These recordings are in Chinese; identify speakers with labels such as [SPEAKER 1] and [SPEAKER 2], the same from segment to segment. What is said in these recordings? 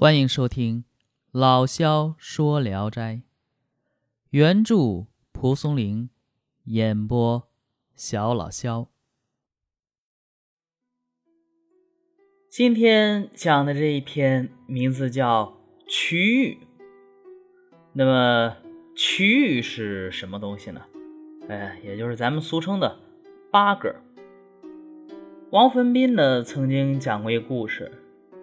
[SPEAKER 1] 欢迎收听《老萧说聊斋》，原著蒲松龄，演播小老萧。今天讲的这一篇名字叫《曲玉》。那么，曲玉是什么东西呢？哎，也就是咱们俗称的八哥。王坟斌呢，曾经讲过一个故事。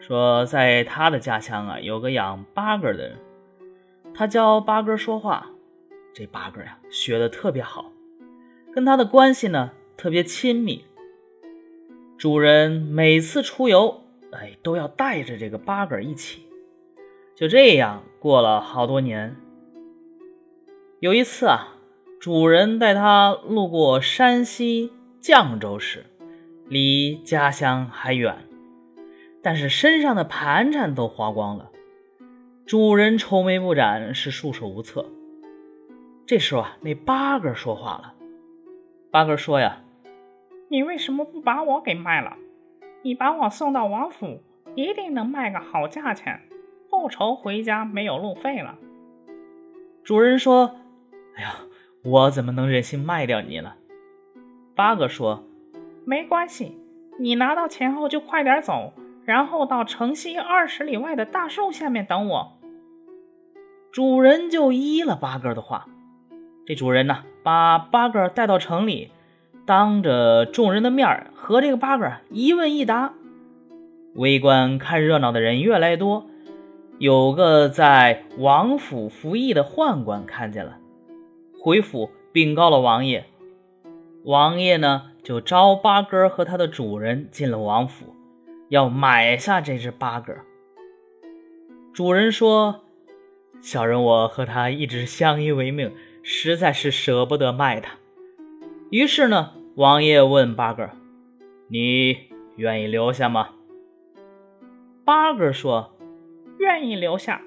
[SPEAKER 1] 说，在他的家乡啊，有个养八哥的人，他教八哥说话。这八哥呀，学的特别好，跟他的关系呢特别亲密。主人每次出游，哎，都要带着这个八哥一起。就这样过了好多年。有一次啊，主人带他路过山西绛州时，离家乡还远。但是身上的盘缠都花光了，主人愁眉不展，是束手无策。这时候啊，那八哥说话了。八哥说呀：“
[SPEAKER 2] 你为什么不把我给卖了？你把我送到王府，一定能卖个好价钱，不愁回家没有路费了。”
[SPEAKER 1] 主人说：“哎呀，我怎么能忍心卖掉你呢？”八哥说：“
[SPEAKER 2] 没关系，你拿到钱后就快点走。”然后到城西二十里外的大树下面等我。
[SPEAKER 1] 主人就依了八哥的话。这主人呢，把八哥带到城里，当着众人的面和这个八哥一问一答。围观看热闹的人越来越多。有个在王府服役的宦官看见了，回府禀告了王爷。王爷呢，就招八哥和他的主人进了王府。要买下这只八哥。主人说：“小人我和他一直相依为命，实在是舍不得卖他。”于是呢，王爷问八哥：“你愿意留下吗？”八哥说：“
[SPEAKER 2] 愿意留下。”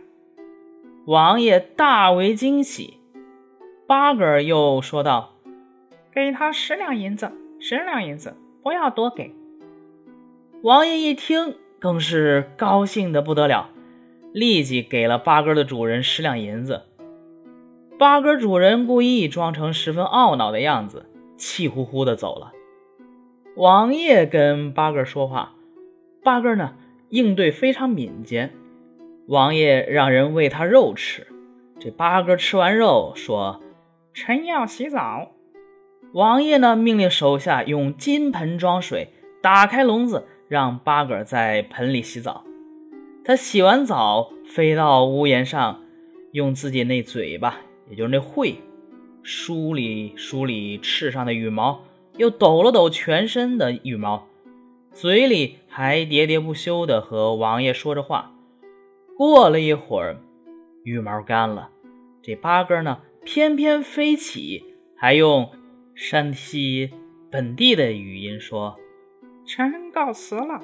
[SPEAKER 1] 王爷大为惊喜。八哥又说道：“
[SPEAKER 2] 给他十两银子，十两银子，不要多给。”
[SPEAKER 1] 王爷一听，更是高兴的不得了，立即给了八哥的主人十两银子。八哥主人故意装成十分懊恼的样子，气呼呼的走了。王爷跟八哥说话，八哥呢应对非常敏捷。王爷让人喂他肉吃，这八哥吃完肉说：“
[SPEAKER 2] 臣要洗澡。”
[SPEAKER 1] 王爷呢命令手下用金盆装水，打开笼子。让八哥在盆里洗澡，他洗完澡飞到屋檐上，用自己那嘴巴，也就是那喙，梳理梳理翅上的羽毛，又抖了抖全身的羽毛，嘴里还喋喋不休地和王爷说着话。过了一会儿，羽毛干了，这八哥呢翩翩飞起，还用山西本地的语音说。
[SPEAKER 2] 臣告辞了。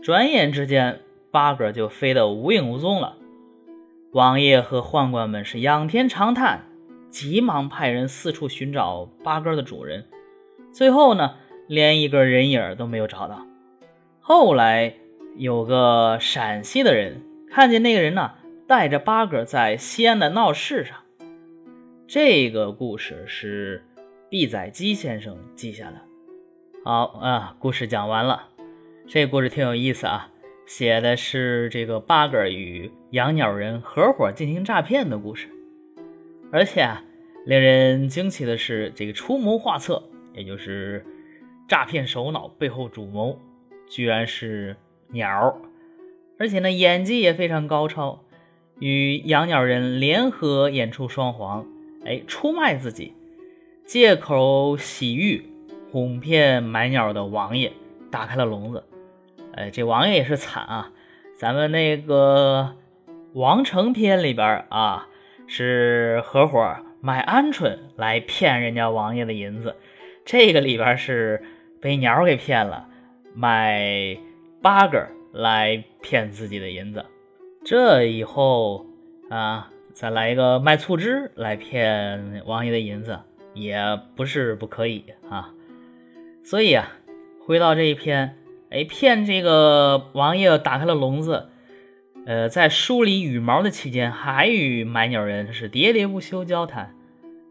[SPEAKER 1] 转眼之间，八哥就飞得无影无踪了。王爷和宦官们是仰天长叹，急忙派人四处寻找八哥的主人。最后呢，连一个人影都没有找到。后来有个陕西的人看见那个人呢，带着八哥在西安的闹市上。这个故事是毕载基先生记下的。好啊，故事讲完了。这故事挺有意思啊，写的是这个八哥与养鸟人合伙进行诈骗的故事。而且啊，令人惊奇的是，这个出谋划策，也就是诈骗首脑背后主谋，居然是鸟。而且呢，演技也非常高超，与养鸟人联合演出双簧，哎，出卖自己，借口洗浴。哄骗买鸟的王爷打开了笼子，哎，这王爷也是惨啊！咱们那个《王成篇》里边啊，是合伙买鹌鹑来骗人家王爷的银子，这个里边是被鸟给骗了，买八哥来骗自己的银子。这以后啊，再来一个卖醋汁来骗王爷的银子，也不是不可以啊。所以啊，回到这一篇，哎，骗这个王爷打开了笼子，呃，在梳理羽毛的期间，还与买鸟人是喋喋不休交谈，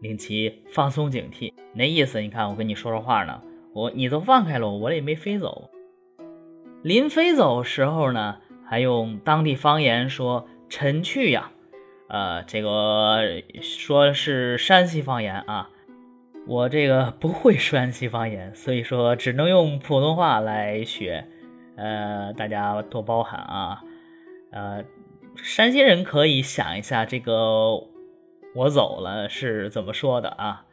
[SPEAKER 1] 令其放松警惕。那意思，你看我跟你说说话呢，我你都放开了，我也没飞走。临飞走时候呢，还用当地方言说“臣去呀”，呃，这个说是山西方言啊。我这个不会山西方言，所以说只能用普通话来学，呃，大家多包涵啊。呃，山西人可以想一下这个“我走了”是怎么说的啊？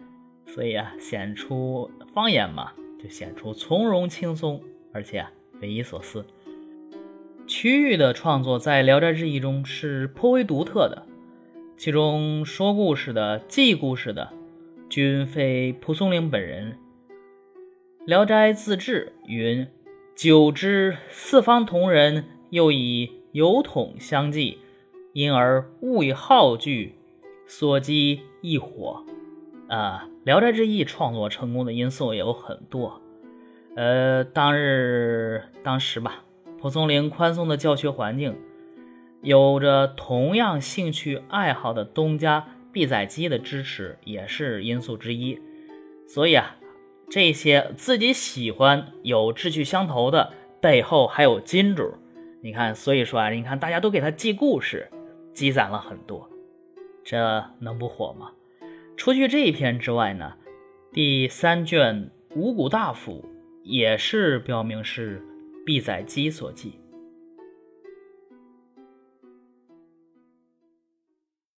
[SPEAKER 1] 所以啊，显出方言嘛，就显出从容轻松，而且匪夷所思。区域的创作在《聊斋志异》中是颇为独特的，其中说故事的、记故事的，均非蒲松龄本人。《聊斋自志》云：“久之四方同人，又以。”有统相继，因而物以好聚，所积亦火。啊，《聊斋志异》创作成功的因素也有很多。呃，当日当时吧，蒲松龄宽松的教学环境，有着同样兴趣爱好的东家毕载基的支持，也是因素之一。所以啊，这些自己喜欢、有志趣相投的背后，还有金主。你看，所以说啊，你看大家都给他记故事，积攒了很多，这能不火吗？除去这一篇之外呢，第三卷《五谷大府》也是标明是毕载基所记。